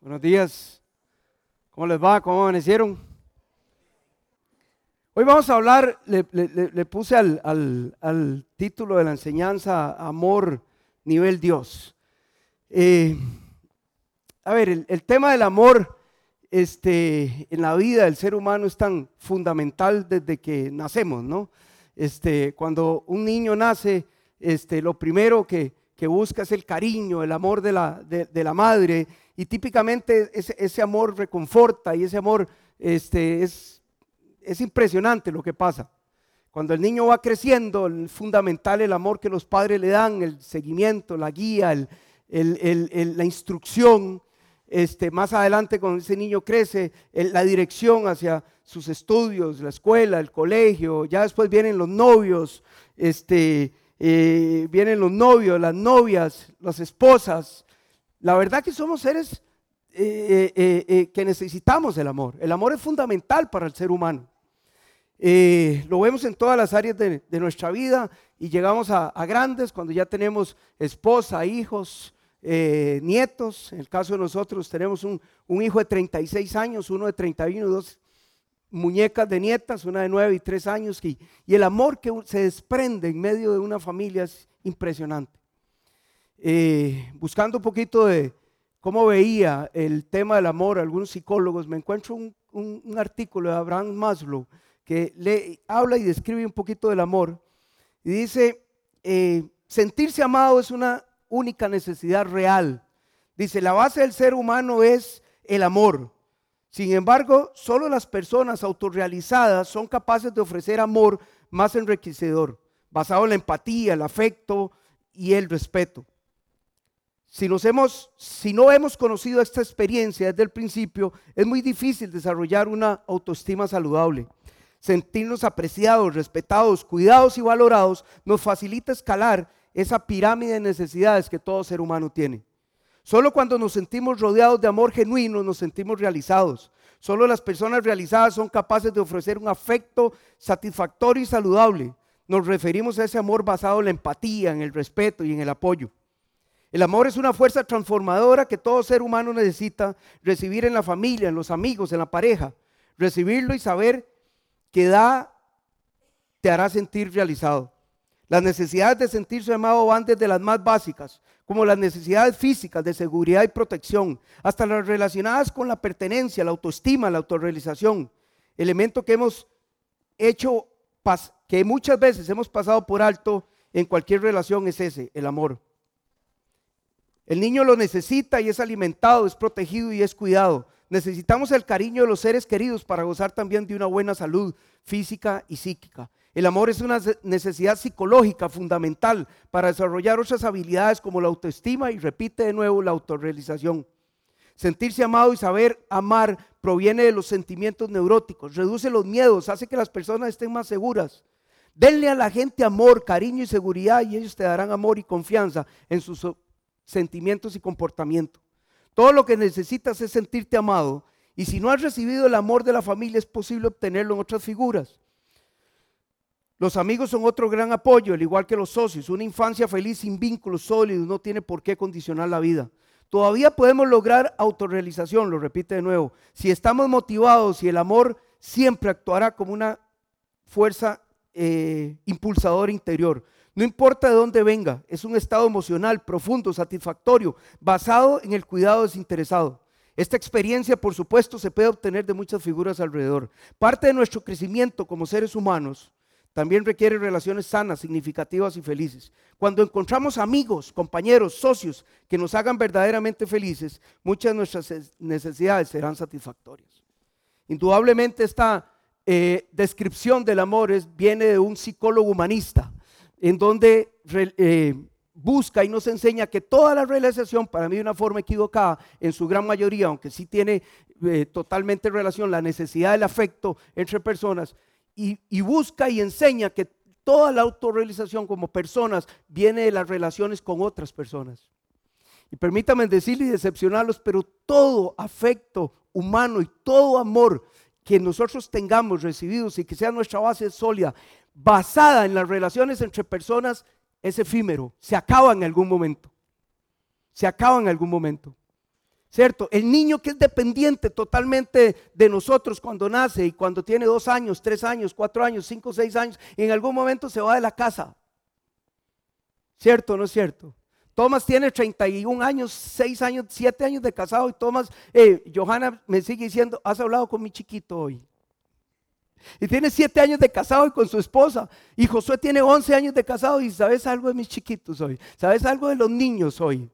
Buenos días. ¿Cómo les va? ¿Cómo amanecieron? Hoy vamos a hablar, le, puse al, título de la enseñanza Amor nivel Dios. Eh, a ver, el, tema del amor este, en la vida del ser humano es tan fundamental desde que nacemos, ¿no? Este, cuando un niño nace, este, lo primero que, que busca es el cariño, el amor de la, de, la madre, y típicamente ese, ese, amor reconforta y ese amor este, es, es impresionante lo que pasa. Cuando el niño va creciendo, es fundamental el amor que los padres le dan, el seguimiento, la guía, el, el, la instrucción. Este, más adelante, cuando ese niño crece, la dirección hacia sus estudios, la escuela, el colegio, ya después vienen los novios, este, eh, vienen los novios, las novias, las esposas. La verdad que somos seres eh, eh, que necesitamos el amor. El amor es fundamental para el ser humano. lo vemos en todas las áreas de, nuestra vida y llegamos a, grandes cuando ya tenemos esposa, hijos, nietos. En el caso de nosotros tenemos un, hijo de 36 años, uno de 31, dos muñecas de nietas, una de nueve y tres años, y, el amor que se desprende en medio de una familia es impresionante. Eh, buscando un poquito de cómo veía el tema del amor algunos psicólogos, me encuentro un, artículo de Abraham Maslow que le habla y describe un poquito del amor, y dice, eh, sentirse amado es una única necesidad real. Dice, la base del ser humano es el amor. Sin embargo, solo las personas autorrealizadas son capaces de ofrecer amor más enriquecedor, basado en la empatía, el afecto y el respeto. Si, no hemos conocido esta experiencia desde el principio, es muy difícil desarrollar una autoestima saludable. Sentirnos apreciados, respetados, cuidados y valorados nos facilita escalar esa pirámide de necesidades que todo ser humano tiene. Solo cuando nos sentimos rodeados de amor genuino nos sentimos realizados. Solo las personas realizadas son capaces de ofrecer un afecto satisfactorio y saludable. Nos referimos a ese amor basado en la empatía, en el respeto y en el apoyo. El amor es una fuerza transformadora que todo ser humano necesita recibir en la familia, en los amigos, en la pareja. Recibirlo y saber que da te hará sentir realizado. Las necesidades de sentirse amado van desde las más básicas, como las necesidades físicas de seguridad y protección, hasta las relacionadas con la pertenencia, la autoestima, la autorrealización. Elemento que hemos hecho, que muchas veces hemos pasado por alto en cualquier relación es ese, el amor. El niño lo necesita y es alimentado, es protegido y es cuidado. Necesitamos el cariño de los seres queridos para gozar también de una buena salud física y psíquica. El amor es una necesidad psicológica fundamental para desarrollar otras habilidades como la autoestima y repite de nuevo la autorrealización. Sentirse amado y saber amar proviene de los sentimientos neuróticos, reduce los miedos, hace que las personas estén más seguras. Denle a la gente amor, cariño y seguridad y ellos te darán amor y confianza en sus sentimientos y comportamiento. Todo lo que necesitas es sentirte amado y si no has recibido el amor de la familia es posible obtenerlo en otras figuras. Los amigos son otro gran apoyo, al igual que los socios. Una infancia feliz sin vínculos sólidos no tiene por qué condicionar la vida. Todavía podemos lograr autorrealización, lo repite de nuevo. Si estamos motivados y el amor siempre actuará como una fuerza eh, impulsadora interior. No importa de dónde venga, es un estado emocional profundo, satisfactorio, basado en el cuidado desinteresado. Esta experiencia, por supuesto, se puede obtener de muchas figuras alrededor. Parte de nuestro crecimiento como seres humanos también requiere relaciones sanas, significativas y felices. Cuando encontramos amigos, compañeros, socios que nos hagan verdaderamente felices, muchas de nuestras necesidades serán satisfactorias. Indudablemente esta eh, descripción del amor viene de un psicólogo humanista, en donde eh, busca y nos enseña que toda la realización, para mí de una forma equivocada, en su gran mayoría, aunque sí tiene eh, totalmente relación la necesidad del afecto entre personas, y, busca y enseña que toda la autorrealización como personas viene de las relaciones con otras personas. Y permítame decirle y decepcionarlos, pero todo afecto humano y todo amor que nosotros tengamos recibidos y que sea nuestra base sólida, basada en las relaciones entre personas, es efímero, se acaba en algún momento. Se acaba en algún momento. ¿Cierto? El niño que es dependiente totalmente de nosotros cuando nace y cuando tiene dos años, tres años, cuatro años, cinco, seis años, en algún momento se va de la casa. ¿Cierto no es cierto? Thomas tiene 31 años, 6 años, 7 años de casado y Thomas, eh, Johanna me sigue diciendo, has hablado con mi chiquito hoy. Y tiene 7 años de casado y con su esposa. Y Josué tiene 11 años de casado y sabes algo de mis chiquitos hoy. Sabes algo de los niños hoy.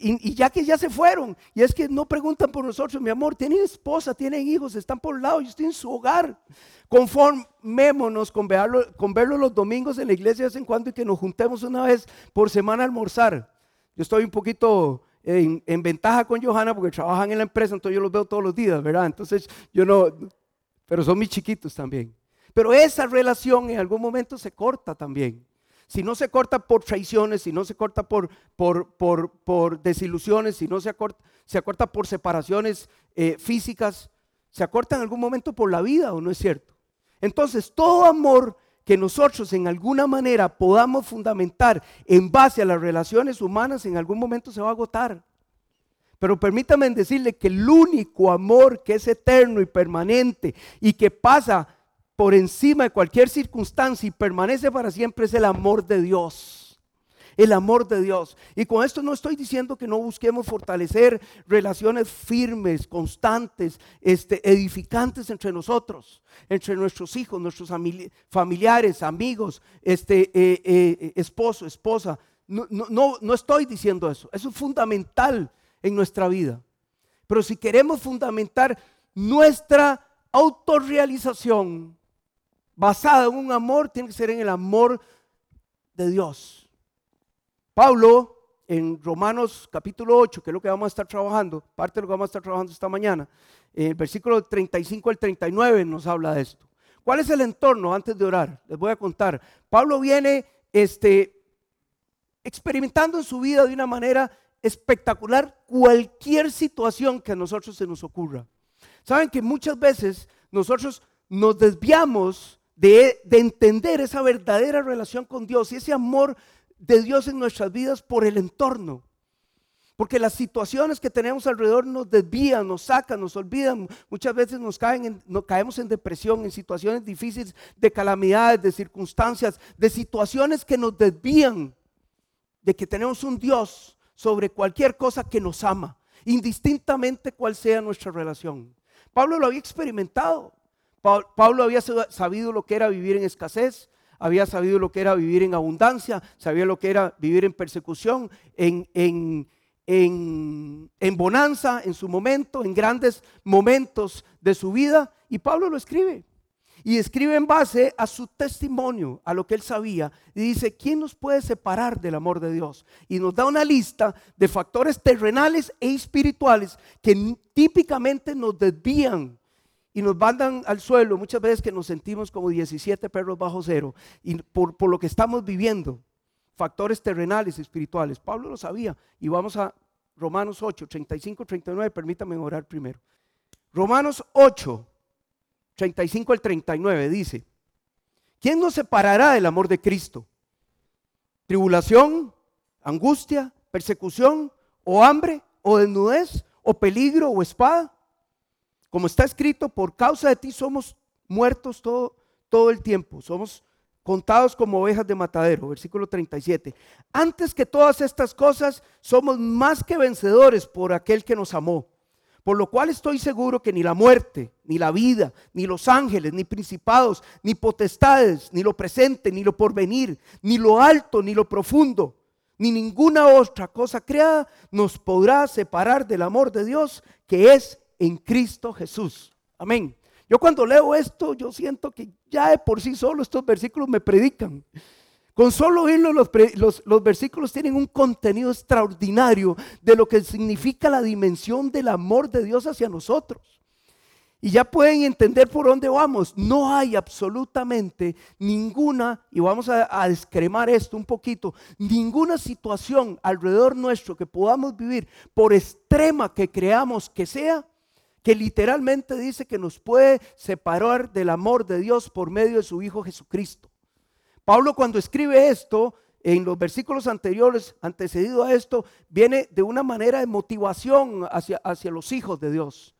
Y, ya que ya se fueron, y es que no preguntan por nosotros, mi amor, tienen esposa, tienen hijos, están por un lado, yo estoy en su hogar. Conformémonos con verlo, con verlo los domingos en la iglesia de vez en cuando y que nos juntemos una vez por semana a almorzar. Yo estoy un poquito en, en, ventaja con Johanna porque trabajan en la empresa, entonces yo los veo todos los días, ¿verdad? Entonces yo no, pero son mis chiquitos también. Pero esa relación en algún momento se corta también si no se corta por traiciones, si no se corta por, por, por, desilusiones, si no se acorta, se por separaciones eh, físicas, se acorta en algún momento por la vida, ¿o no es cierto? Entonces, todo amor que nosotros en alguna manera podamos fundamentar en base a las relaciones humanas, en algún momento se va a agotar. Pero permítame decirle que el único amor que es eterno y permanente y que pasa por encima de cualquier circunstancia y permanece para siempre es el amor de Dios. El amor de Dios. Y con esto no estoy diciendo que no busquemos fortalecer relaciones firmes, constantes, este, edificantes entre nosotros, entre nuestros hijos, nuestros familiares, amigos, este, eh, eh, esposo, esposa. No, no, no estoy diciendo eso. Eso es fundamental en nuestra vida. Pero si queremos fundamentar nuestra autorrealización basada en un amor, tiene que ser en el amor de Dios. Pablo, en Romanos capítulo 8, que es lo que vamos a estar trabajando, parte de lo que vamos a estar trabajando esta mañana, en el versículo 35 al 39 nos habla de esto. ¿Cuál es el entorno antes de orar? Les voy a contar. Pablo viene este, experimentando en su vida de una manera espectacular cualquier situación que a nosotros se nos ocurra. Saben que muchas veces nosotros nos desviamos de, entender esa verdadera relación con Dios y ese amor de Dios en nuestras vidas por el entorno. Porque las situaciones que tenemos alrededor nos desvían, nos sacan, nos olvidan. Muchas veces nos, caen nos caemos en depresión, en situaciones difíciles de calamidades, de circunstancias, de situaciones que nos desvían de que tenemos un Dios sobre cualquier cosa que nos ama, indistintamente cuál sea nuestra relación. Pablo lo había experimentado. Pablo había sabido lo que era vivir en escasez, había sabido lo que era vivir en abundancia, sabía lo que era vivir en persecución, en, en, en, bonanza en su momento, en grandes momentos de su vida. Y Pablo lo escribe. Y escribe en base a su testimonio, a lo que él sabía. Y dice, ¿quién nos puede separar del amor de Dios? Y nos da una lista de factores terrenales e espirituales que típicamente nos desvían y nos mandan al suelo, muchas veces que nos sentimos como 17 perros bajo cero, y por, lo que estamos viviendo, factores terrenales, espirituales. Pablo lo sabía, y vamos a Romanos 8, 35, 39, permítame orar primero. Romanos 8, 35 al 39 dice, ¿quién nos separará del amor de Cristo? ¿Tribulación, angustia, persecución, o hambre, o desnudez, o peligro, o espada? Como está escrito, por causa de ti somos muertos todo, todo el tiempo, somos contados como ovejas de matadero, versículo 37. Antes que todas estas cosas, somos más que vencedores por aquel que nos amó. Por lo cual estoy seguro que ni la muerte, ni la vida, ni los ángeles, ni principados, ni potestades, ni lo presente, ni lo porvenir, ni lo alto, ni lo profundo, ni ninguna otra cosa creada nos podrá separar del amor de Dios que es en Cristo Jesús. Amén. Yo cuando leo esto, yo siento que ya de por sí solo estos versículos me predican. Con solo oírlo, los, los, versículos tienen un contenido extraordinario de lo que significa la dimensión del amor de Dios hacia nosotros. Y ya pueden entender por dónde vamos. No hay absolutamente ninguna, y vamos a, a descremar esto un poquito, ninguna situación alrededor nuestro que podamos vivir, por extrema que creamos que sea, que literalmente dice que nos puede separar del amor de Dios por medio de su Hijo Jesucristo. Pablo cuando escribe esto, en los versículos anteriores, antecedido a esto, viene de una manera de motivación hacia, hacia los hijos de Dios.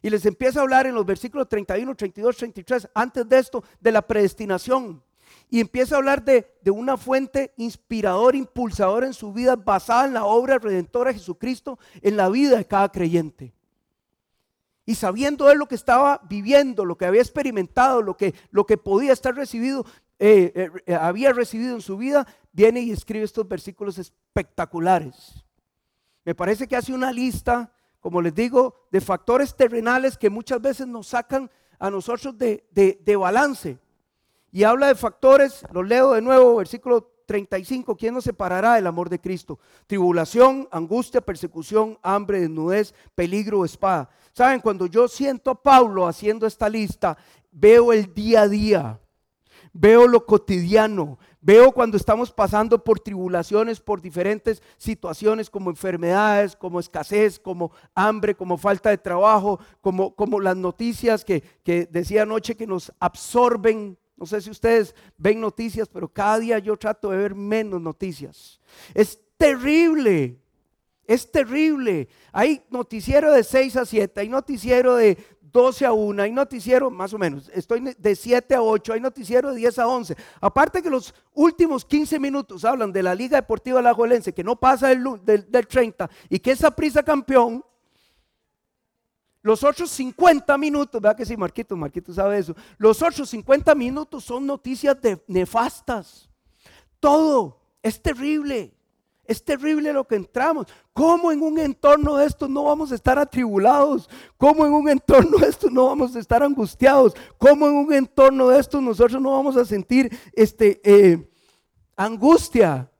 Y les empieza a hablar en los versículos 31, 32, 33, antes de esto, de la predestinación. Y empieza a hablar de, de una fuente inspiradora, impulsadora en su vida, basada en la obra redentora de Jesucristo, en la vida de cada creyente. Y sabiendo él lo que estaba viviendo, lo que había experimentado, lo que, lo que podía estar recibido, eh, eh, eh, había recibido en su vida, viene y escribe estos versículos espectaculares. Me parece que hace una lista, como les digo, de factores terrenales que muchas veces nos sacan a nosotros de, de balance. Y habla de factores, lo leo de nuevo, versículo 35, ¿quién nos separará del amor de Cristo? Tribulación, angustia, persecución, hambre, desnudez, peligro, espada. Saben, cuando yo siento a Pablo haciendo esta lista, veo el día a día, veo lo cotidiano, veo cuando estamos pasando por tribulaciones, por diferentes situaciones como enfermedades, como escasez, como hambre, como falta de trabajo, como, como las noticias que, que decía anoche que nos absorben no sé si ustedes ven noticias, pero cada día yo trato de ver menos noticias. Es terrible, es terrible. Hay noticiero de 6 a 7, hay noticiero de 12 a 1, hay noticiero más o menos, estoy de 7 a 8, hay noticiero de 10 a 11. Aparte que los últimos 15 minutos hablan de la Liga Deportiva Alajuelense, que no pasa del, del, del 30 y que esa prisa campeón, los otros 50 minutos, ¿verdad que sí, Marquito? Marquito sabe eso. Los otros 50 minutos son noticias de, nefastas. Todo es terrible. Es terrible lo que entramos. ¿Cómo en un entorno de esto no vamos a estar atribulados? ¿Cómo en un entorno de esto no vamos a estar angustiados? ¿Cómo en un entorno de esto nosotros no vamos a sentir este, eh, angustia?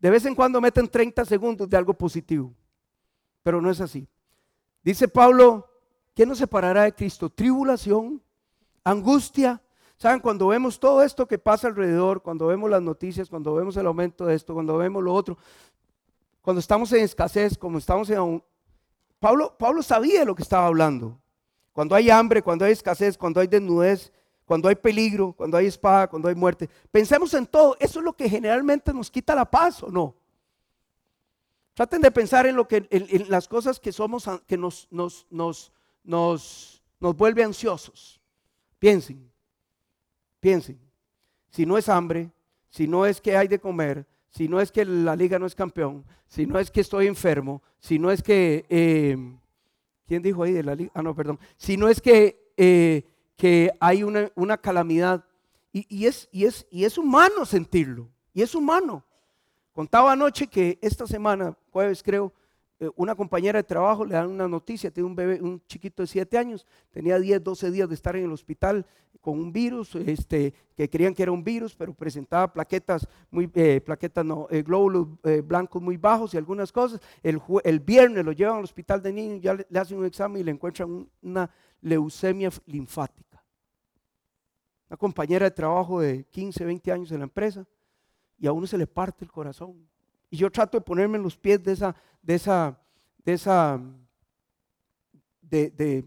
De vez en cuando meten 30 segundos de algo positivo, pero no es así. Dice Pablo, ¿qué nos separará de Cristo? Tribulación, angustia. ¿Saben? Cuando vemos todo esto que pasa alrededor, cuando vemos las noticias, cuando vemos el aumento de esto, cuando vemos lo otro, cuando estamos en escasez, como estamos en... Pablo, Pablo sabía lo que estaba hablando. Cuando hay hambre, cuando hay escasez, cuando hay desnudez, cuando hay peligro, cuando hay espada, cuando hay muerte. Pensemos en todo. Eso es lo que generalmente nos quita la paz, ¿o no? Traten de pensar en lo que en, las cosas que somos que nos, nos, nos, nos, nos vuelve ansiosos. Piensen, piensen. Si no es hambre, si no es que hay de comer, si no es que la liga no es campeón, si no es que estoy enfermo, si no es que, eh, ¿quién dijo ahí de la liga? Ah, no, perdón. Si no es que, eh, que hay una, una calamidad. Y, y, es, y, es, y es humano sentirlo, y es humano. Contaba anoche que esta semana, jueves creo, una compañera de trabajo le dan una noticia, tiene un bebé, un chiquito de 7 años, tenía 10, 12 días de estar en el hospital con un virus, este, que creían que era un virus, pero presentaba plaquetas, muy, eh, plaquetas no, eh, glóbulos blancos muy bajos y algunas cosas. El, el, viernes lo llevan al hospital de niños, ya le, le hacen un examen y le encuentran una leucemia linfática. Una compañera de trabajo de 15, 20 años en la empresa y a uno se le parte el corazón. Y yo trato de ponerme en los pies de esa, de esa, de esa, de, de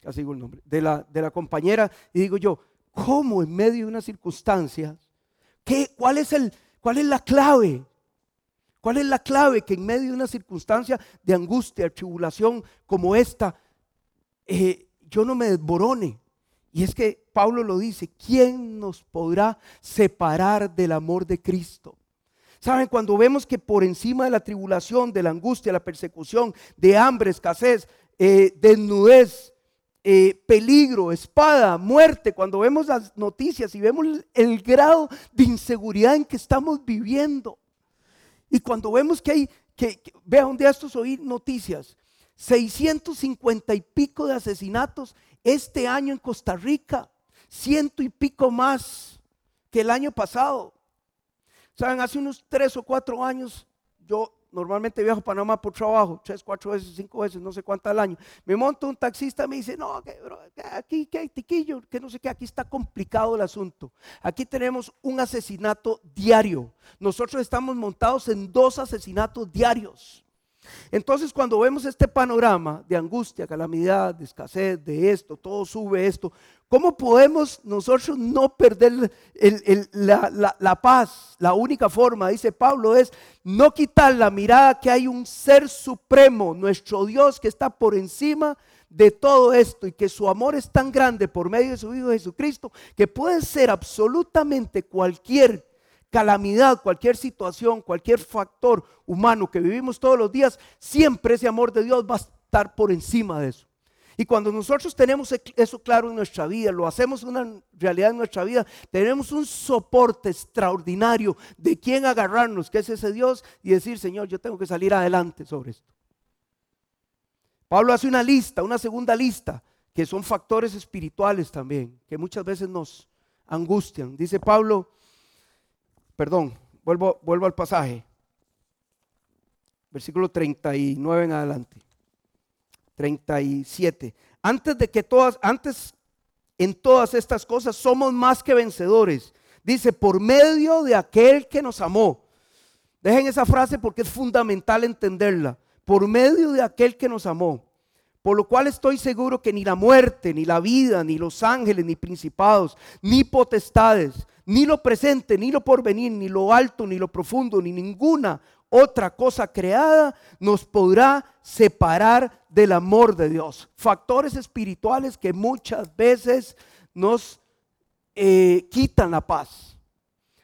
casi digo el nombre, de la, de la compañera y digo yo, ¿cómo en medio de una circunstancia, qué, cuál, es el, cuál es la clave? ¿Cuál es la clave que en medio de una circunstancia de angustia, tribulación como esta, eh, yo no me desborone? Y es que Pablo lo dice, ¿quién nos podrá separar del amor de Cristo? Saben, cuando vemos que por encima de la tribulación, de la angustia, la persecución, de hambre, escasez, eh, desnudez, eh, peligro, espada, muerte, cuando vemos las noticias y vemos el grado de inseguridad en que estamos viviendo, y cuando vemos que hay, que, que vea un día estos oír noticias, 650 y pico de asesinatos este año en Costa Rica, ciento y pico más que el año pasado. Saben, hace unos tres o cuatro años, yo normalmente viajo a Panamá por trabajo, tres, cuatro veces, cinco veces, no sé cuánto al año. Me monto un taxista, me dice, no, que, aquí que hay tiquillo, que no sé qué, aquí está complicado el asunto. Aquí tenemos un asesinato diario. Nosotros estamos montados en dos asesinatos diarios. Entonces cuando vemos este panorama de angustia, calamidad, de escasez, de esto, todo sube esto, ¿cómo podemos nosotros no perder la, paz? La única forma, dice Pablo, es no quitar la mirada que hay un ser supremo, nuestro Dios que está por encima de todo esto y que su amor es tan grande por medio de su Hijo Jesucristo que puede ser absolutamente cualquier calamidad, cualquier situación, cualquier factor humano que vivimos todos los días, siempre ese amor de Dios va a estar por encima de eso. Y cuando nosotros tenemos eso claro en nuestra vida, lo hacemos una realidad en nuestra vida, tenemos un soporte extraordinario de quién agarrarnos, que es ese Dios, y decir, Señor, yo tengo que salir adelante sobre esto. Pablo hace una lista, una segunda lista, que son factores espirituales también, que muchas veces nos angustian. Dice Pablo, perdón, vuelvo, vuelvo al pasaje. Versículo 39 en adelante. 37. Antes de que todas, antes en todas estas cosas somos más que vencedores. Dice, por medio de aquel que nos amó. Dejen esa frase porque es fundamental entenderla. Por medio de aquel que nos amó. Por lo cual estoy seguro que ni la muerte, ni la vida, ni los ángeles, ni principados, ni potestades, ni lo presente, ni lo porvenir, ni lo alto, ni lo profundo, ni ninguna otra cosa creada nos podrá separar del amor de Dios. Factores espirituales que muchas veces nos eh, quitan la paz.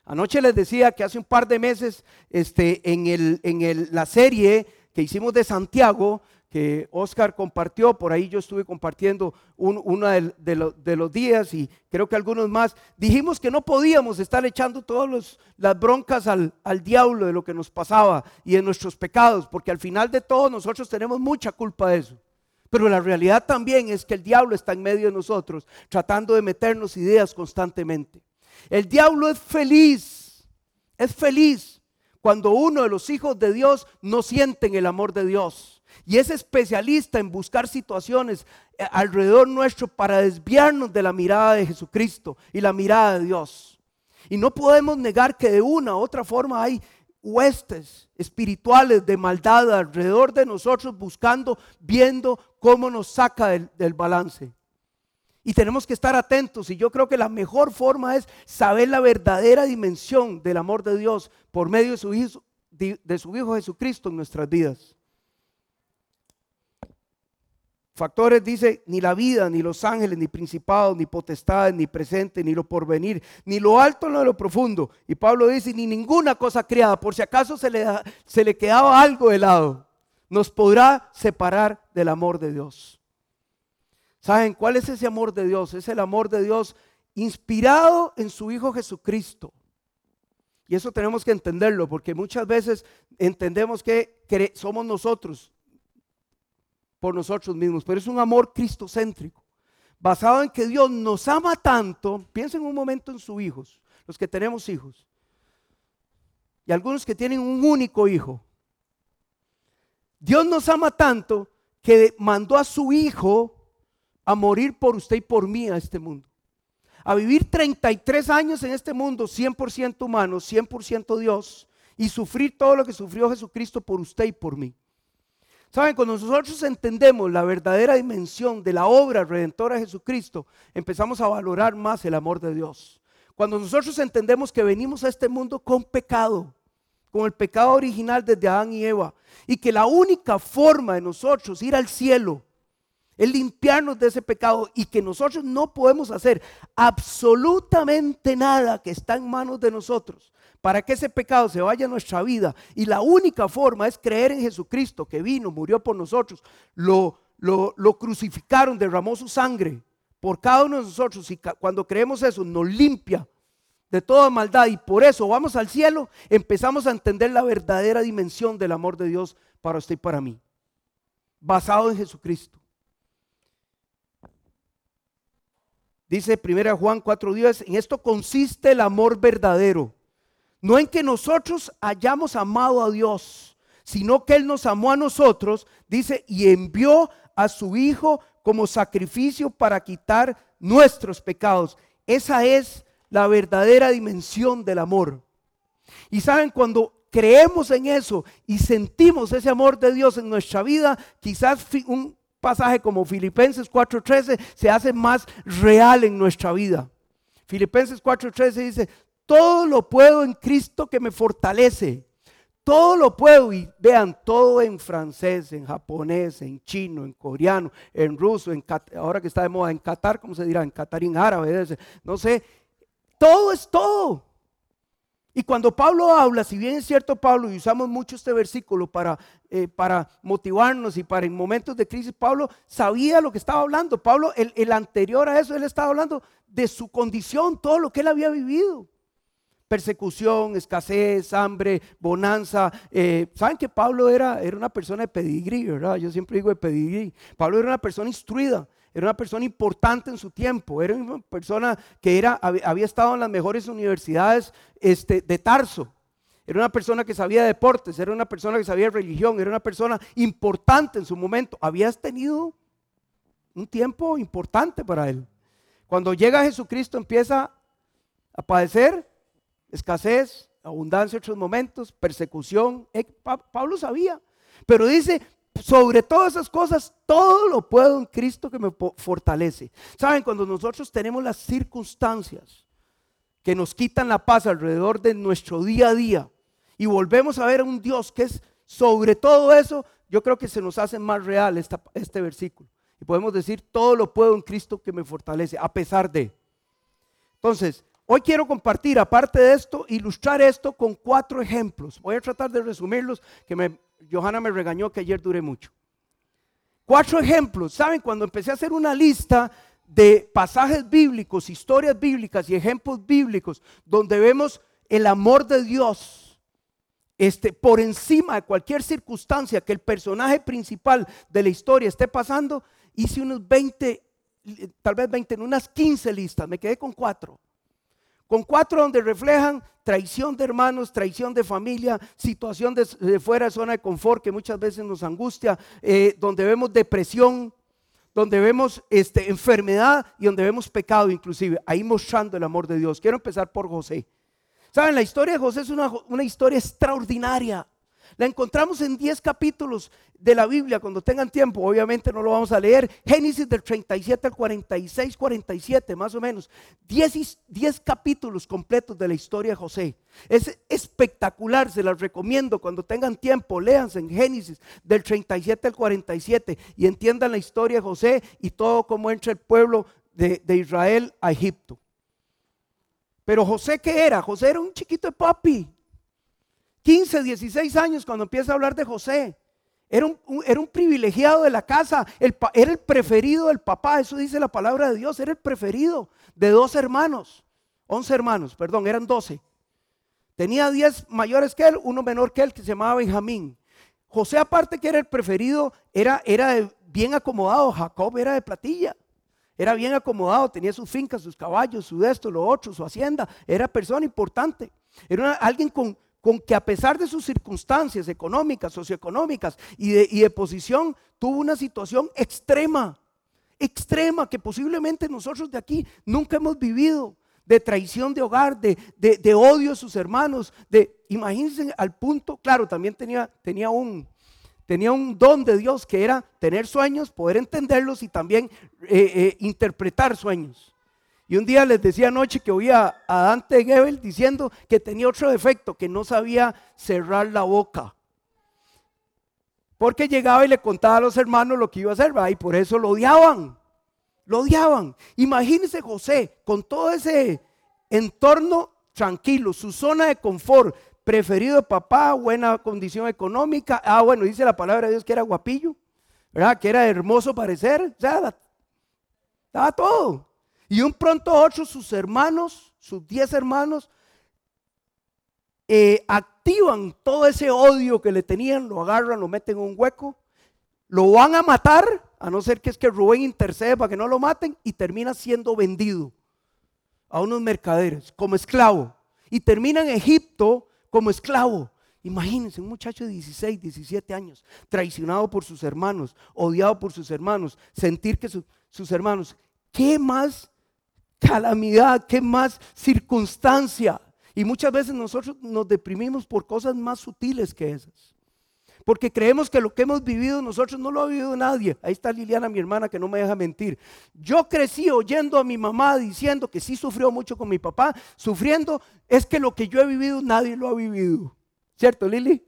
Anoche les decía que hace un par de meses este, en, el, en la serie que hicimos de Santiago, que Oscar compartió, por ahí yo estuve compartiendo uno de, los días y creo que algunos más, dijimos que no podíamos estar echando todas las broncas al, al diablo de lo que nos pasaba y de nuestros pecados, porque al final de todo nosotros tenemos mucha culpa de eso. Pero la realidad también es que el diablo está en medio de nosotros, tratando de meternos ideas constantemente. El diablo es feliz, es feliz cuando uno de los hijos de Dios no sienten el amor de Dios y es especialista en buscar situaciones eh, alrededor nuestro para desviarnos de la mirada de Jesucristo y la mirada de Dios. Y no podemos negar que de una u otra forma hay huestes espirituales de maldad alrededor de nosotros buscando, viendo cómo nos saca del, del balance. Y tenemos que estar atentos. Y yo creo que la mejor forma es saber la verdadera dimensión del amor de Dios por medio de su Hijo, de su hijo Jesucristo en nuestras vidas. Factores dice, ni la vida, ni los ángeles, ni principados, ni potestades, ni presente, ni lo porvenir, ni lo alto, ni lo profundo. Y Pablo dice, ni ninguna cosa creada, por si acaso se le, se le quedaba algo de lado, nos podrá separar del amor de Dios. ¿Saben cuál es ese amor de Dios? Es el amor de Dios inspirado en su Hijo Jesucristo. Y eso tenemos que entenderlo, porque muchas veces entendemos que somos nosotros por nosotros mismos, pero es un amor cristocéntrico, basado en que Dios nos ama tanto, piensen un momento en sus hijos, los que tenemos hijos, y algunos que tienen un único hijo. Dios nos ama tanto que mandó a su hijo a morir por usted y por mí a este mundo. A vivir 33 años en este mundo, 100% humano, 100% Dios, y sufrir todo lo que sufrió Jesucristo por usted y por mí. Saben, cuando nosotros entendemos la verdadera dimensión de la obra redentora de Jesucristo, empezamos a valorar más el amor de Dios. Cuando nosotros entendemos que venimos a este mundo con pecado, con el pecado original desde Adán y Eva, y que la única forma de nosotros ir al cielo es limpiarnos de ese pecado y que nosotros no podemos hacer absolutamente nada que está en manos de nosotros para que ese pecado se vaya a nuestra vida. Y la única forma es creer en Jesucristo que vino, murió por nosotros, lo, lo, crucificaron, derramó su sangre por cada uno de nosotros. Y cuando creemos eso, nos limpia de toda maldad. Y por eso vamos al cielo, empezamos a entender la verdadera dimensión del amor de Dios para usted y para mí, basado en Jesucristo. Dice 1 Juan 4:10, en esto consiste el amor verdadero no en que nosotros hayamos amado a Dios, sino que Él nos amó a nosotros, dice, y envió a su Hijo como sacrificio para quitar nuestros pecados. Esa es la verdadera dimensión del amor. Y saben, cuando creemos en eso y sentimos ese amor de Dios en nuestra vida, quizás un pasaje como Filipenses 4:13 se hace más real en nuestra vida. Filipenses 4:13 dice, todo lo puedo en Cristo que me fortalece. Todo lo puedo y vean todo en francés, en japonés, en chino, en coreano, en ruso, en ahora que está de moda en Qatar, ¿cómo se dirá? En catarín árabe, no sé. Todo es todo. Y cuando Pablo habla, si bien es cierto Pablo, y usamos mucho este versículo para, eh, para motivarnos y para en momentos de crisis, Pablo sabía lo que estaba hablando. Pablo, el, el anterior a eso, él estaba hablando de su condición, todo lo que él había vivido persecución, escasez, hambre, bonanza. Eh, Saben que Pablo era, era una persona de pedigrí, ¿verdad? Yo siempre digo de pedigrí. Pablo era una persona instruida, era una persona importante en su tiempo, era una persona que era, había estado en las mejores universidades este, de Tarso. Era una persona que sabía deportes, era una persona que sabía religión, era una persona importante en su momento. Habías tenido un tiempo importante para él. Cuando llega Jesucristo empieza a padecer, escasez, abundancia en otros momentos, persecución. Eh, Pablo sabía, pero dice, sobre todas esas cosas, todo lo puedo en Cristo que me fortalece. Saben, cuando nosotros tenemos las circunstancias que nos quitan la paz alrededor de nuestro día a día y volvemos a ver a un Dios que es sobre todo eso, yo creo que se nos hace más real este versículo. Y podemos decir, todo lo puedo en Cristo que me fortalece, a pesar de. Entonces, Hoy quiero compartir, aparte de esto, ilustrar esto con cuatro ejemplos. Voy a tratar de resumirlos, que me, Johanna me regañó que ayer duré mucho. Cuatro ejemplos. ¿Saben? Cuando empecé a hacer una lista de pasajes bíblicos, historias bíblicas y ejemplos bíblicos, donde vemos el amor de Dios este, por encima de cualquier circunstancia que el personaje principal de la historia esté pasando, hice unos 20, tal vez 20, en unas 15 listas, me quedé con cuatro con cuatro donde reflejan traición de hermanos, traición de familia, situación de, fuera de zona de confort que muchas veces nos angustia, eh, donde vemos depresión, donde vemos este, enfermedad y donde vemos pecado inclusive, ahí mostrando el amor de Dios. Quiero empezar por José. Saben, la historia de José es una, una historia extraordinaria. La encontramos en 10 capítulos de la Biblia, cuando tengan tiempo, obviamente no lo vamos a leer. Génesis del 37 al 46, 47, más o menos. 10, 10 capítulos completos de la historia de José. Es espectacular, se las recomiendo. Cuando tengan tiempo, léanse en Génesis del 37 al 47 y entiendan la historia de José y todo cómo entra el pueblo de, de Israel a Egipto. Pero José, ¿qué era? José era un chiquito de papi. 15, 16 años cuando empieza a hablar de José. Era un, era un privilegiado de la casa, era el preferido del papá, eso dice la palabra de Dios, era el preferido de dos hermanos, 11 hermanos, perdón, eran 12. Tenía 10 mayores que él, uno menor que él que se llamaba Benjamín. José aparte que era el preferido, era, era bien acomodado, Jacob era de platilla. Era bien acomodado, tenía sus fincas, sus caballos, su esto, lo otro, su hacienda. Era persona importante. Era alguien con, con que a pesar de sus circunstancias económicas, socioeconómicas y de, posición, tuvo una situación extrema, extrema, que posiblemente nosotros de aquí nunca hemos vivido, de traición de hogar, de, de, odio a sus hermanos, de, imagínense al punto, claro, también tenía, tenía un, tenía un don de Dios que era tener sueños, poder entenderlos y también eh, eh, interpretar sueños. Y un día les decía anoche que oía a Dante Gebel diciendo que tenía otro defecto, que no sabía cerrar la boca. Porque llegaba y le contaba a los hermanos lo que iba a hacer, y por eso lo odiaban. Lo odiaban. Imagínense José con todo ese entorno tranquilo, su zona de confort, preferido de papá, buena condición económica. Ah, bueno, dice la palabra de Dios que era guapillo, ¿verdad? Que era hermoso parecer. O sea, estaba todo. Y un pronto ocho, sus hermanos, sus diez hermanos, eh, activan todo ese odio que le tenían, lo agarran, lo meten en un hueco, lo van a matar, a no ser que es que Rubén intercede para que no lo maten, y termina siendo vendido a unos mercaderes como esclavo. Y termina en Egipto como esclavo. Imagínense, un muchacho de 16, 17 años, traicionado por sus hermanos, odiado por sus hermanos, sentir que sus hermanos, ¿qué más calamidad, qué más circunstancia. Y muchas veces nosotros nos deprimimos por cosas más sutiles que esas. Porque creemos que lo que hemos vivido nosotros no lo ha vivido nadie. Ahí está Liliana, mi hermana, que no me deja mentir. Yo crecí oyendo a mi mamá diciendo que sí sufrió mucho con mi papá, sufriendo, es que lo que yo he vivido nadie lo ha vivido. ¿Cierto, Lili?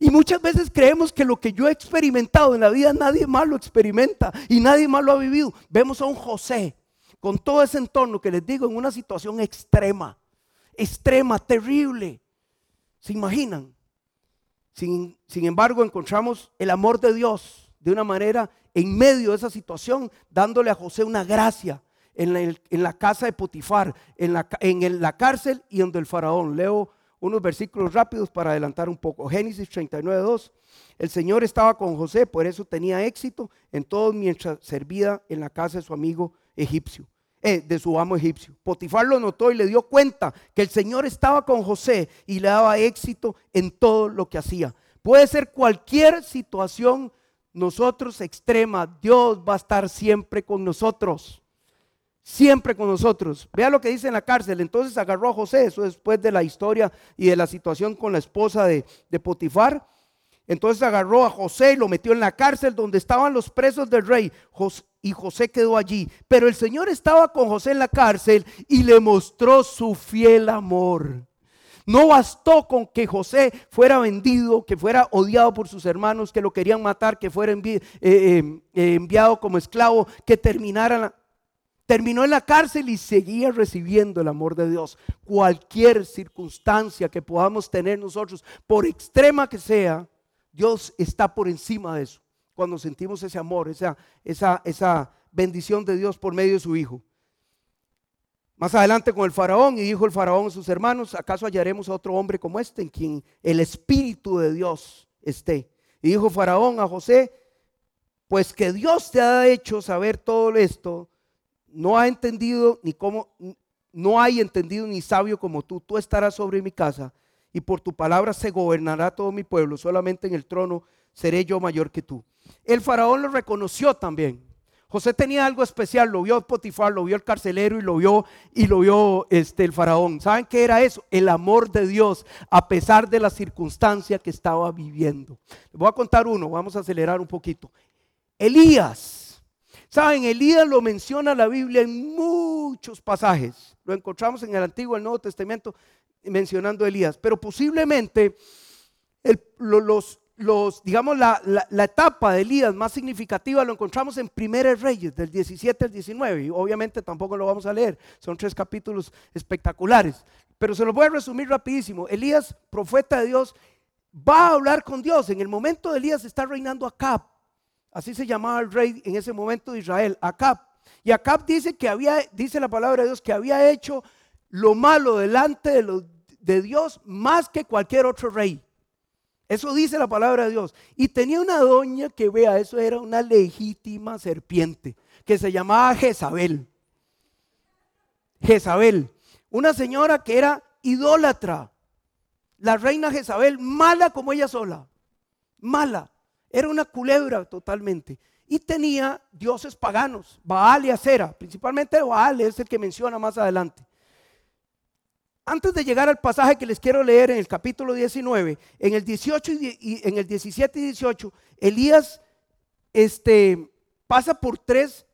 Y muchas veces creemos que lo que yo he experimentado en la vida nadie más lo experimenta y nadie más lo ha vivido. Vemos a un José con todo ese entorno que les digo en una situación extrema, extrema, terrible. ¿Se imaginan? Sin, embargo, encontramos el amor de Dios de una manera en medio de esa situación, dándole a José una gracia en la, casa de Potifar, en la, en la cárcel y donde el faraón. Leo unos versículos rápidos para adelantar un poco. Génesis 39, 2. El Señor estaba con José, por eso tenía éxito en todo mientras servía en la casa de su amigo egipcio. Eh, de su amo egipcio. Potifar lo notó y le dio cuenta que el Señor estaba con José y le daba éxito en todo lo que hacía. Puede ser cualquier situación nosotros extrema, Dios va a estar siempre con nosotros. Siempre con nosotros. Vea lo que dice en la cárcel. Entonces agarró a José, eso después de la historia y de la situación con la esposa de, de Potifar. Entonces agarró a José y lo metió en la cárcel donde estaban los presos del rey y José quedó allí. Pero el Señor estaba con José en la cárcel y le mostró su fiel amor. No bastó con que José fuera vendido, que fuera odiado por sus hermanos, que lo querían matar, que fuera eh, eh, eh, enviado como esclavo, que terminara, terminó en la cárcel y seguía recibiendo el amor de Dios. Cualquier circunstancia que podamos tener nosotros, por extrema que sea, Dios está por encima de eso cuando sentimos ese amor, esa, esa, esa bendición de Dios por medio de su Hijo. Más adelante con el faraón, y dijo el faraón a sus hermanos, ¿acaso hallaremos a otro hombre como este en quien el Espíritu de Dios esté? Y dijo faraón a José, pues que Dios te ha hecho saber todo esto, no ha entendido ni cómo, no hay entendido ni sabio como tú, tú estarás sobre mi casa y por tu palabra se gobernará todo mi pueblo, solamente en el trono seré yo mayor que tú. El faraón lo reconoció también. José tenía algo especial, lo vio Potifar, lo vio el carcelero y lo vio y lo vio este el faraón. ¿Saben qué era eso? El amor de Dios a pesar de la circunstancia que estaba viviendo. Les voy a contar uno, vamos a acelerar un poquito. Elías. ¿Saben? Elías lo menciona la Biblia en muchos pasajes. Lo encontramos en el Antiguo y el Nuevo Testamento mencionando Elías, pero posiblemente los, los, digamos, la, etapa de Elías más significativa lo encontramos en Primeros Reyes, del 17 al 19. Y obviamente tampoco lo vamos a leer, son tres capítulos espectaculares. Pero se los voy a resumir rapidísimo. Elías, profeta de Dios, va a hablar con Dios. En el momento de Elías está reinando Acab. Así se llamaba el rey en ese momento de Israel, Acab. Y Acab dice que había, dice la palabra de Dios, que había hecho lo malo delante de, Dios más que cualquier otro rey. Eso dice la palabra de Dios. Y tenía una doña que vea, eso era una legítima serpiente, que se llamaba Jezabel. Jezabel, una señora que era idólatra. La reina Jezabel, mala como ella sola, mala. Era una culebra totalmente. Y tenía dioses paganos, Baal y Acera. Principalmente Baal es el que menciona más adelante. Antes de llegar al pasaje que les quiero leer en el capítulo 19, en el 18 y, en el 17 y 18, Elías este, pasa por tres,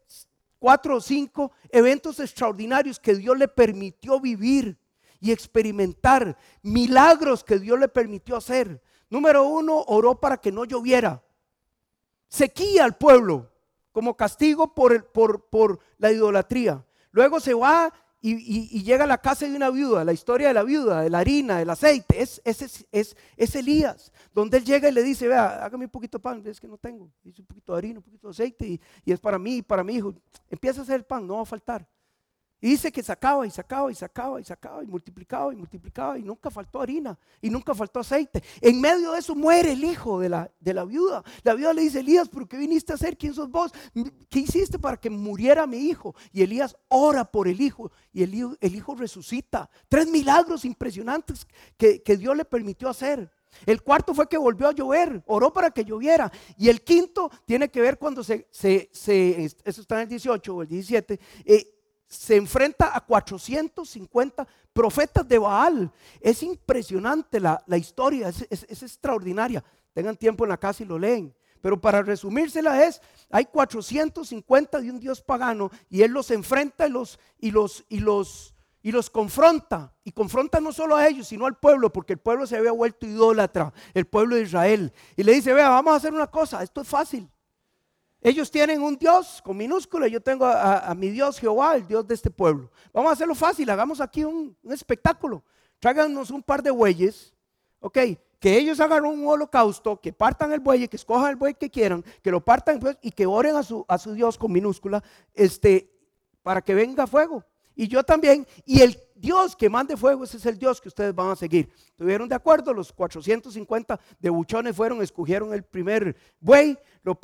cuatro o cinco eventos extraordinarios que Dios le permitió vivir y experimentar, milagros que Dios le permitió hacer. Número uno, oró para que no lloviera. Sequía al pueblo como castigo por, por la idolatría. Luego se va y, llega a la casa de una viuda, la historia de la viuda, de la harina, del aceite, es, es, es, es, Elías, donde él llega y le dice, vea, hágame un poquito de pan, es que no tengo, dice un poquito de harina, un poquito de aceite, y, y es para mí para mi hijo, empieza a hacer el pan, no va a faltar. Y dice que sacaba y sacaba y sacaba y sacaba y multiplicaba y multiplicaba y nunca faltó harina y nunca faltó aceite. En medio de eso muere el hijo de la, de la viuda. La viuda le dice, Elías, ¿pero qué viniste a hacer? ¿Quién sos vos? ¿Qué hiciste para que muriera mi hijo? Y Elías ora por el hijo y el hijo, resucita. Tres milagros impresionantes que, Dios le permitió hacer. El cuarto fue que volvió a llover, oró para que lloviera. Y el quinto tiene que ver cuando se, se, eso está en el 18 o el 17, se enfrenta a 450 profetas de Baal. Es impresionante la, historia, es, es, extraordinaria. Tengan tiempo en la casa y lo leen. Pero para resumírsela es, hay 450 de un dios pagano y él los enfrenta y los, y los, y los, y los confronta. Y confronta no solo a ellos, sino al pueblo, porque el pueblo se había vuelto idólatra, el pueblo de Israel. Y le dice, vea, vamos a hacer una cosa, esto es fácil. Ellos tienen un Dios con minúscula, yo tengo a, mi Dios Jehová, el Dios de este pueblo. Vamos a hacerlo fácil, hagamos aquí un, espectáculo. Tráiganos un par de bueyes, ok, que ellos hagan un holocausto, que partan el buey, que escojan el buey que quieran, que lo partan pues, y que oren a su, a Dios con minúscula, este, para que venga fuego. Y yo también, y el Dios que mande fuego, ese es el Dios que ustedes van a seguir. Estuvieron de acuerdo, los 450 de buchones fueron, escogieron el primer buey, lo,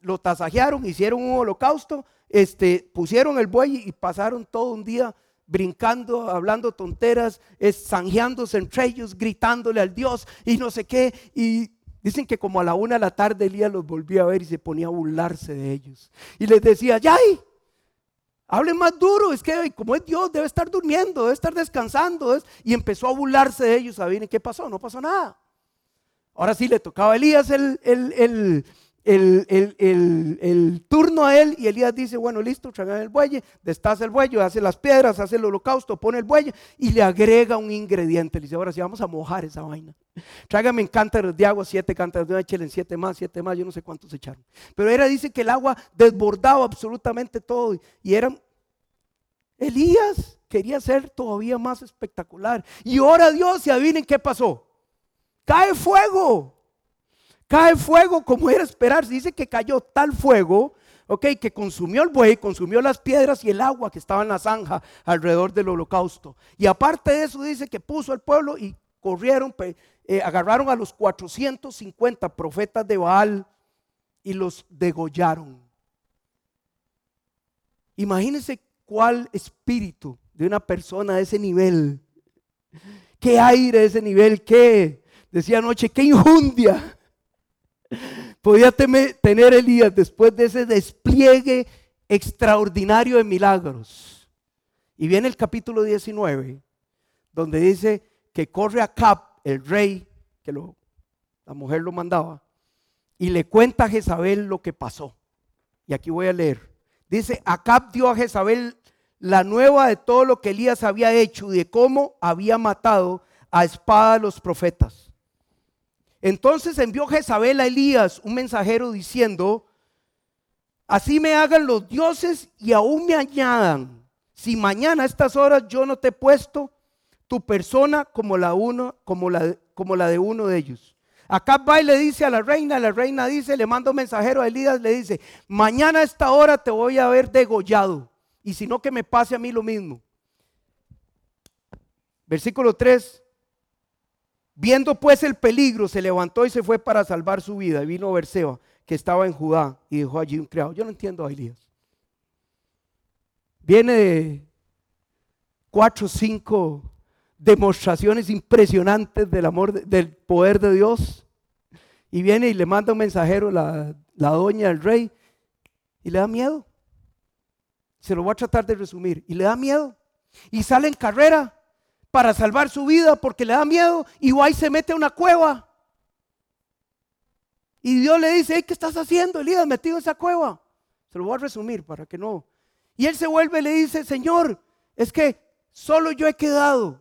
lo, tasajearon, hicieron un holocausto, este, pusieron el buey y pasaron todo un día brincando, hablando tonteras, zanjeándose entre ellos, gritándole al Dios y no sé qué. Y dicen que como a la una de la tarde Elías los volvía a ver y se ponía a burlarse de ellos. Y les decía, ¡Yay! Hable más duro, es que como es Dios, debe estar durmiendo, debe estar descansando. Y empezó a burlarse de ellos. ¿Saben qué pasó? No pasó nada. Ahora sí le tocaba a Elías el, el, el, turno a él y Elías dice, bueno, listo, traigan el buey, destaza el buey, hace las piedras, hace el holocausto, pone el buey y le agrega un ingrediente. Le dice, ahora sí vamos a mojar esa vaina. Tráigame cántaros de agua, siete cántaros de agua, échale siete más, siete más, yo no sé cuántos echaron. Pero era, dice que el agua desbordaba absolutamente todo y eran... Elías quería ser todavía más espectacular. Y ora Dios y adivinen qué pasó. Cae fuego. Cae fuego como era esperar. Dice que cayó tal fuego, ok, que consumió el buey, consumió las piedras y el agua que estaba en la zanja alrededor del holocausto. Y aparte de eso, dice que puso al pueblo y corrieron, eh, agarraron a los 450 profetas de Baal y los degollaron. Imagínense cuál espíritu de una persona de ese nivel, qué aire de ese nivel, qué, decía anoche, qué injundia podía tener Elías después de ese despliegue extraordinario de milagros. Y viene el capítulo 19, donde dice que corre a Cap, el rey, que lo, la mujer lo mandaba, y le cuenta a Jezabel lo que pasó. Y aquí voy a leer. Dice, Acab dio a Jezabel la nueva de todo lo que Elías había hecho y de cómo había matado a espada a los profetas. Entonces envió Jezabel a Elías un mensajero diciendo, así me hagan los dioses y aún me añadan, si mañana a estas horas yo no te he puesto tu persona como la, uno, como la, de uno de ellos. Acá va y le dice a la reina, la reina dice, le manda un mensajero a Elías, le dice, mañana a esta hora te voy a haber degollado, y si no que me pase a mí lo mismo. Versículo 3, Viendo pues el peligro, se levantó y se fue para salvar su vida. Y vino Berseba, que estaba en Judá, y dejó allí un criado. Yo no entiendo a Elías. Viene de cuatro o cinco demostraciones impresionantes del amor, del poder de Dios. Y viene y le manda un mensajero, la, la doña del rey, y le da miedo. Se lo voy a tratar de resumir. Y le da miedo. Y sale en carrera para salvar su vida porque le da miedo y Guay se mete a una cueva. Y Dios le dice, ¿qué estás haciendo, Elías, metido en esa cueva? Se lo voy a resumir para que no. Y él se vuelve y le dice, Señor, es que solo yo he quedado.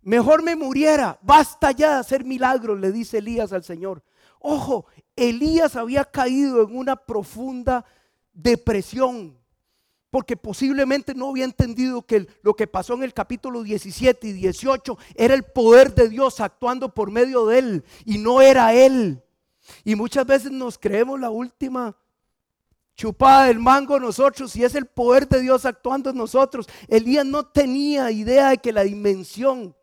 Mejor me muriera. Basta ya de hacer milagros, le dice Elías al Señor. Ojo, Elías había caído en una profunda depresión porque posiblemente no había entendido que lo que pasó en el capítulo 17 y 18 era el poder de Dios actuando por medio de él y no era él. Y muchas veces nos creemos la última chupada del mango nosotros y es el poder de Dios actuando en nosotros. Elías no tenía idea de que la dimensión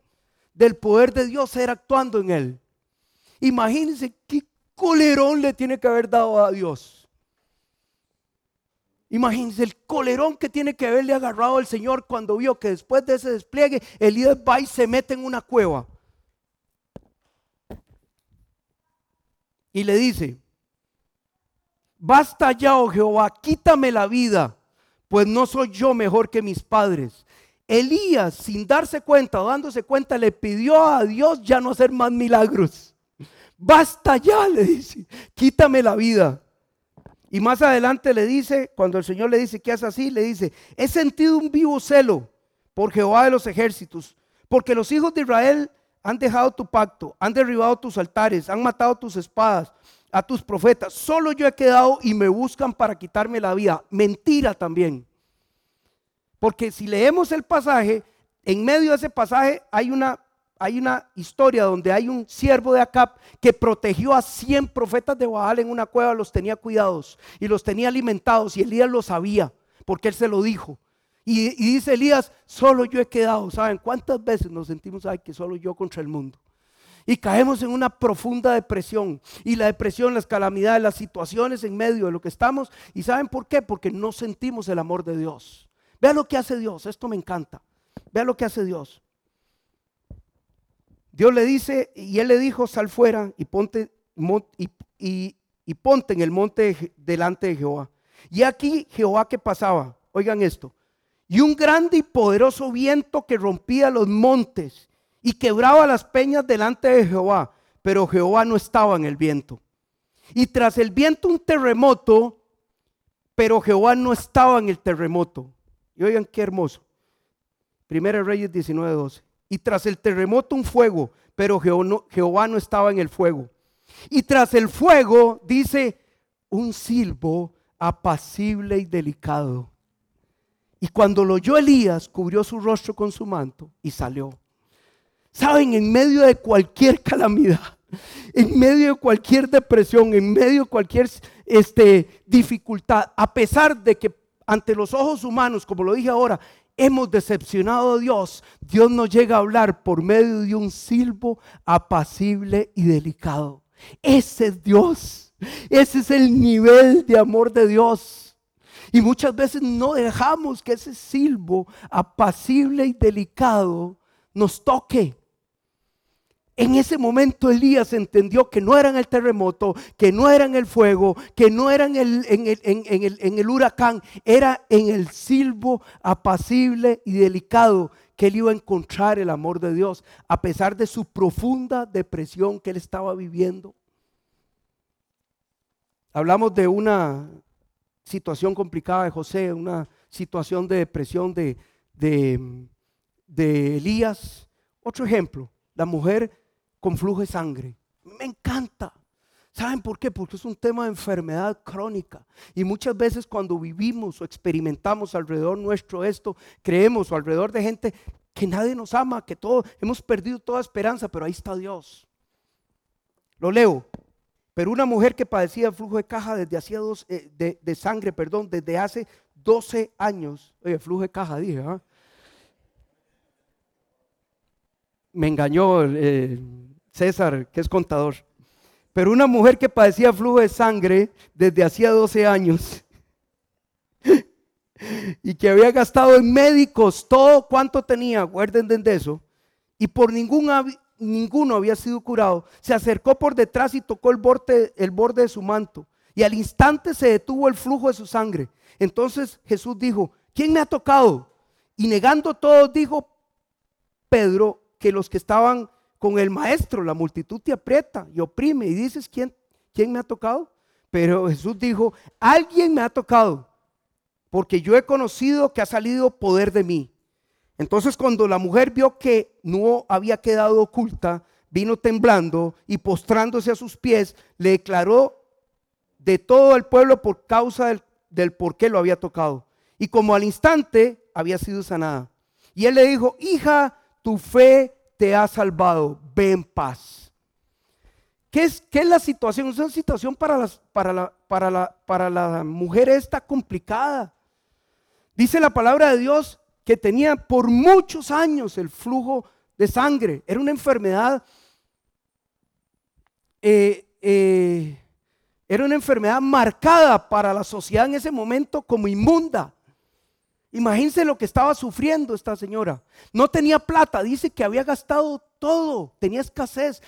del poder de Dios era actuando en él. Imagínense qué colerón le tiene que haber dado a Dios Imagínense el colerón que tiene que haberle agarrado el Señor cuando vio que después de ese despliegue Elías va y se mete en una cueva. Y le dice, basta ya, oh Jehová, quítame la vida, pues no soy yo mejor que mis padres. Elías, sin darse cuenta o dándose cuenta, le pidió a Dios ya no hacer más milagros. Basta ya, le dice, quítame la vida. Y más adelante le dice, cuando el Señor le dice que hace así, le dice, he sentido un vivo celo por Jehová de los ejércitos, porque los hijos de Israel han dejado tu pacto, han derribado tus altares, han matado tus espadas, a tus profetas. Solo yo he quedado y me buscan para quitarme la vida. Mentira también. Porque si leemos el pasaje, en medio de ese pasaje hay una, hay una historia donde hay un siervo de Acab que protegió a 100 profetas de Baal en una cueva, los tenía cuidados y los tenía alimentados y Elías lo sabía porque él se lo dijo. Y, y dice Elías, solo yo he quedado. ¿Saben cuántas veces nos sentimos, ay, que solo yo contra el mundo? y caemos en una profunda depresión. Y la depresión, las calamidades, las situaciones en medio de lo que estamos. ¿Y saben por qué? Porque no sentimos el amor de Dios. Vea lo que hace Dios, esto me encanta. Vea lo que hace Dios. Dios le dice, y él le dijo, sal fuera y ponte, y, ponte en el monte delante de Jehová. Y aquí Jehová que pasaba, oigan esto, y un grande y poderoso viento que rompía los montes y quebraba las peñas delante de Jehová, pero Jehová no estaba en el viento. Y tras el viento un terremoto, pero Jehová no estaba en el terremoto. Y oigan qué hermoso. Primera Reyes 19:12. Y tras el terremoto un fuego, pero Jehová no estaba en el fuego. Y tras el fuego dice un silbo apacible y delicado. Y cuando lo oyó Elías, cubrió su rostro con su manto y salió. Saben, en medio de cualquier calamidad, en medio de cualquier depresión, en medio de cualquier este, dificultad, a pesar de que ante los ojos humanos, como lo dije ahora, hemos decepcionado a Dios, Dios nos llega a hablar por medio de un silbo apacible y delicado. Ese es Dios. Ese es el nivel de amor de Dios. Y muchas veces no dejamos que ese silbo apacible y delicado nos toque. En ese momento Elías entendió que no era en el terremoto, que no era en el fuego, que no era en el, en el, huracán, era en el silbo apacible y delicado que él iba a encontrar el amor de Dios, a pesar de su profunda depresión que él estaba viviendo. Hablamos de una situación complicada de José, una situación de depresión de, de, de Elías. Otro ejemplo, la mujer con flujo de sangre. Me encanta. ¿Saben por qué? Porque es un tema de enfermedad crónica. Y muchas veces cuando vivimos o experimentamos alrededor nuestro esto, creemos o alrededor de gente que nadie nos ama, que todo, hemos perdido toda esperanza, pero ahí está Dios. Lo leo. Pero una mujer que padecía flujo de caja desde hacía dos, eh, de, sangre, perdón, desde hace 12 años. Oye, flujo de caja, dije, ¿ah? Me engañó eh, César, que es contador. Pero una mujer que padecía flujo de sangre desde hacía 12 años y que había gastado en médicos todo cuanto tenía, guarden de eso, y por ningún, ninguno había sido curado, se acercó por detrás y tocó el borde, el borde de su manto. Y al instante se detuvo el flujo de su sangre. Entonces Jesús dijo, ¿quién me ha tocado? Y negando todo, dijo Pedro que los que estaban con el maestro, la multitud te aprieta y oprime y dices, ¿quién, quién me ha tocado? Pero Jesús dijo, alguien me ha tocado, porque yo he conocido que ha salido poder de mí. Entonces cuando la mujer vio que no había quedado oculta, vino temblando y postrándose a sus pies, le declaró de todo el pueblo por causa del, del por qué lo había tocado. Y como al instante había sido sanada. Y él le dijo, hija, tu fe te ha salvado, ve en paz. ¿Qué es, qué es la situación? Es una situación para, las, para, la, para, la, para la mujer esta complicada. Dice la palabra de Dios que tenía por muchos años el flujo de sangre. Era una enfermedad, eh, eh, era una enfermedad marcada para la sociedad en ese momento como inmunda. Imagínense lo que estaba sufriendo esta señora. No tenía plata, dice que había gastado todo, tenía escasez,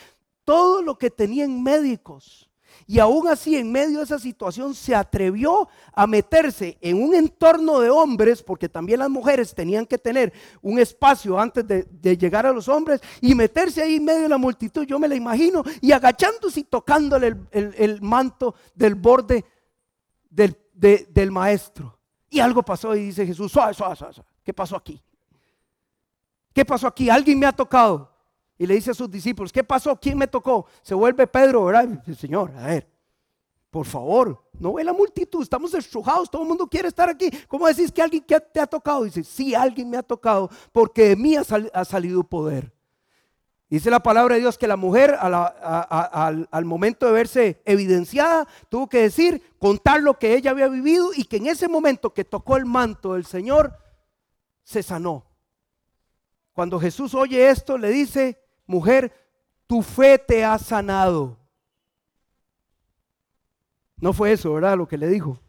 todo lo que tenía en médicos. Y aún así, en medio de esa situación, se atrevió a meterse en un entorno de hombres, porque también las mujeres tenían que tener un espacio antes de, llegar a los hombres, y meterse ahí en medio de la multitud, yo me la imagino, y agachándose y tocándole el, manto del borde del, del, maestro. Y algo pasó y dice Jesús, suave, suave, suave, ¿qué pasó aquí? ¿Qué pasó aquí? Alguien me ha tocado. Y le dice a sus discípulos, ¿qué pasó? ¿Quién me tocó? Se vuelve Pedro, ¿verdad? Señor, a ver, por favor, no ve la multitud, estamos estrujados, todo el mundo quiere estar aquí. ¿Cómo decís que alguien te ha tocado? Dice, sí, alguien me ha tocado porque de mí ha, salido poder. Dice la palabra de Dios que la mujer al, al, momento de verse evidenciada tuvo que decir, contar lo que ella había vivido y que en ese momento que tocó el manto del Señor, se sanó. Cuando Jesús oye esto, le dice, mujer, tu fe te ha sanado. No fue eso, ¿verdad? Lo que le dijo.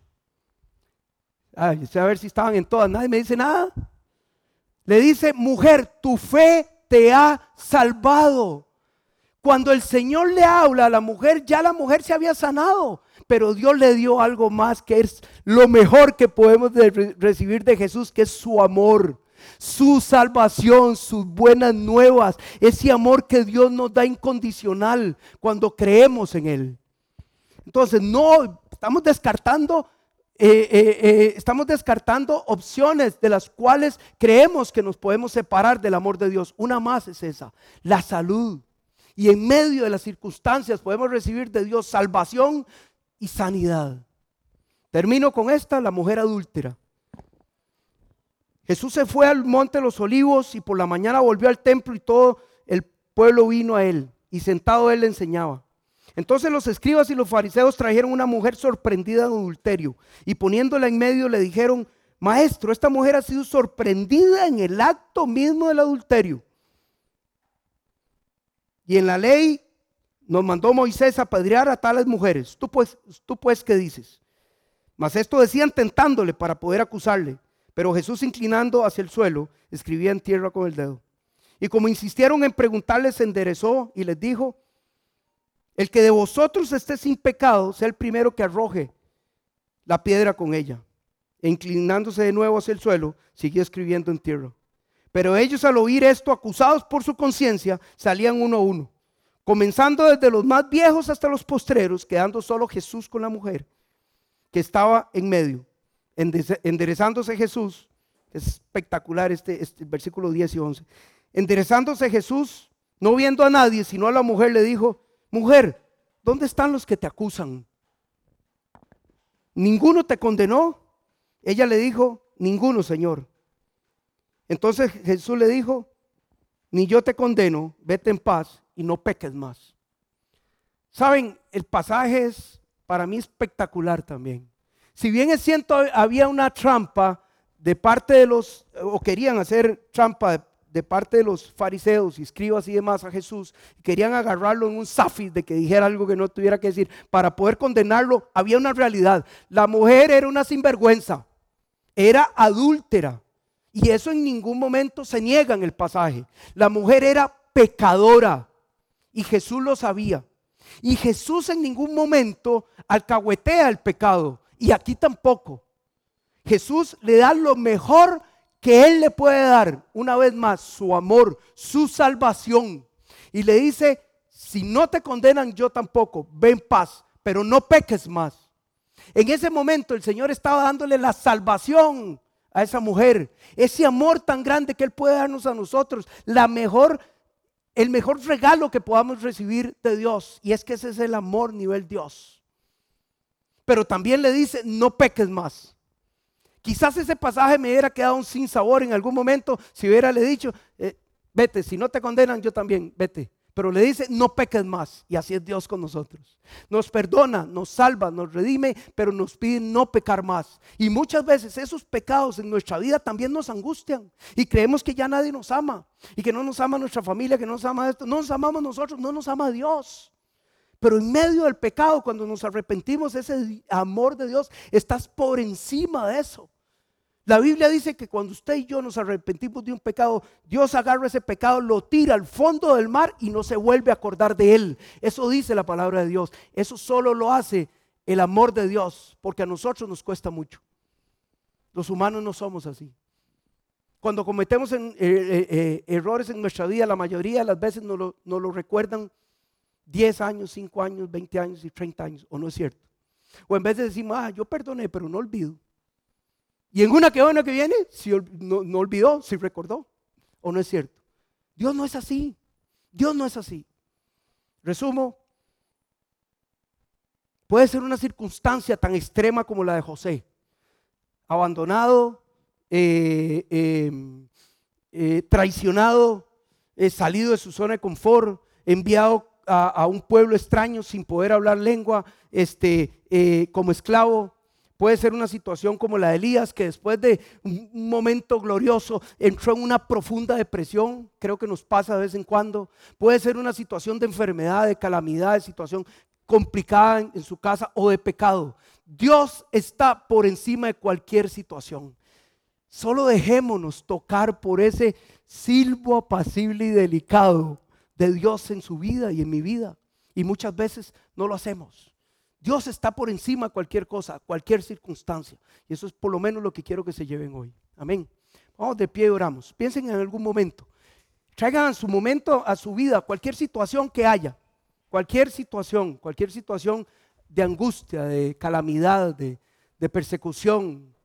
Ay, a ver si estaban en todas. Nadie me dice nada. Le dice, mujer, tu fe te ha salvado. Cuando el Señor le habla a la mujer, ya la mujer se había sanado. Pero Dios le dio algo más que es lo mejor que podemos recibir de Jesús, que es su amor su salvación, sus buenas nuevas, ese amor que Dios nos da incondicional cuando creemos en Él. Entonces, no estamos descartando. Eh, eh, eh, estamos descartando opciones de las cuales creemos que nos podemos separar del amor de Dios. Una más es esa, la salud. Y en medio de las circunstancias podemos recibir de Dios salvación y sanidad. Termino con esta, la mujer adúltera. Jesús se fue al monte de los olivos y por la mañana volvió al templo y todo el pueblo vino a él y sentado él le enseñaba. Entonces los escribas y los fariseos trajeron una mujer sorprendida en adulterio y poniéndola en medio le dijeron, maestro, esta mujer ha sido sorprendida en el acto mismo del adulterio. Y en la ley nos mandó Moisés a apedrear a tales mujeres. Tú pues, tú pues, ¿qué dices? Mas esto decían tentándole para poder acusarle. Pero Jesús inclinando hacia el suelo, escribía en tierra con el dedo. Y como insistieron en preguntarle, se enderezó y les dijo, el que de vosotros esté sin pecado, sea el primero que arroje la piedra con ella. E inclinándose de nuevo hacia el suelo, siguió escribiendo en tierra. Pero ellos al oír esto, acusados por su conciencia, salían uno a uno, comenzando desde los más viejos hasta los postreros, quedando solo Jesús con la mujer que estaba en medio enderezándose Jesús, es espectacular este, este versículo 10 y 11, enderezándose Jesús, no viendo a nadie, sino a la mujer, le dijo, mujer, ¿dónde están los que te acusan? ¿Ninguno te condenó? Ella le dijo, ninguno, Señor. Entonces Jesús le dijo, ni yo te condeno, vete en paz y no peques más. Saben, el pasaje es para mí espectacular también. Si bien es cierto, había una trampa de parte de los, o querían hacer trampa de, parte de los fariseos y escribas y demás a Jesús, querían agarrarlo en un zafis de que dijera algo que no tuviera que decir, para poder condenarlo, había una realidad. La mujer era una sinvergüenza, era adúltera. Y eso en ningún momento se niega en el pasaje. La mujer era pecadora y Jesús lo sabía. Y Jesús en ningún momento alcahuetea el pecado. Y aquí tampoco. Jesús le da lo mejor que Él le puede dar, una vez más, su amor, su salvación. Y le dice, si no te condenan, yo tampoco, ven paz, pero no peques más. En ese momento el Señor estaba dándole la salvación a esa mujer, ese amor tan grande que Él puede darnos a nosotros, la mejor, el mejor regalo que podamos recibir de Dios. Y es que ese es el amor nivel Dios pero también le dice, no peques más. Quizás ese pasaje me hubiera quedado sin sabor en algún momento si hubiera le dicho, eh, vete, si no te condenan, yo también, vete. Pero le dice, no peques más. Y así es Dios con nosotros. Nos perdona, nos salva, nos redime, pero nos pide no pecar más. Y muchas veces esos pecados en nuestra vida también nos angustian. Y creemos que ya nadie nos ama. Y que no nos ama nuestra familia, que no nos ama esto. No nos amamos nosotros, no nos ama Dios. Pero en medio del pecado, cuando nos arrepentimos, ese amor de Dios, estás por encima de eso. La Biblia dice que cuando usted y yo nos arrepentimos de un pecado, Dios agarra ese pecado, lo tira al fondo del mar y no se vuelve a acordar de él. Eso dice la palabra de Dios. Eso solo lo hace el amor de Dios, porque a nosotros nos cuesta mucho. Los humanos no somos así. Cuando cometemos eh, eh, eh, errores en nuestra vida, la mayoría de las veces nos lo, nos lo recuerdan 10 años, 5 años, 20 años y 30 años, ¿o no es cierto? O en vez de decir, ah, yo perdoné, pero no olvido. Y en una que que viene, si no, no olvidó, si recordó. ¿O no es cierto? Dios no es así. Dios no es así. Resumo. Puede ser una circunstancia tan extrema como la de José. Abandonado, eh, em, eh, traicionado, eh, salido de su zona de confort, enviado a, a, un pueblo extraño sin poder hablar lengua, este, como esclavo, Puede ser una situación como la de Elías, que después de un momento glorioso entró en una profunda depresión, creo que nos pasa de vez en cuando. Puede ser una situación de enfermedad, de calamidad, de situación complicada en, su casa o de pecado. Dios está por encima de cualquier situación. Solo dejémonos tocar por ese silbo apacible y delicado de Dios en su vida y en mi vida. Y muchas veces no lo hacemos. Dios está por encima de cualquier cosa, cualquier circunstancia. Y eso es por lo menos lo que quiero que se lleven hoy. Amén. Vamos de pie y oramos. Piensen en algún momento. Traigan su momento a su vida, cualquier situación que haya, cualquier situación, cualquier situación de angustia, de calamidad, de, de persecución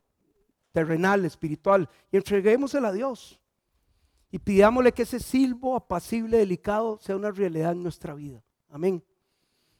terrenal, espiritual, y entreguémosela a Dios. Y pidámosle que ese silbo apacible, delicado, sea una realidad en nuestra vida. Amén.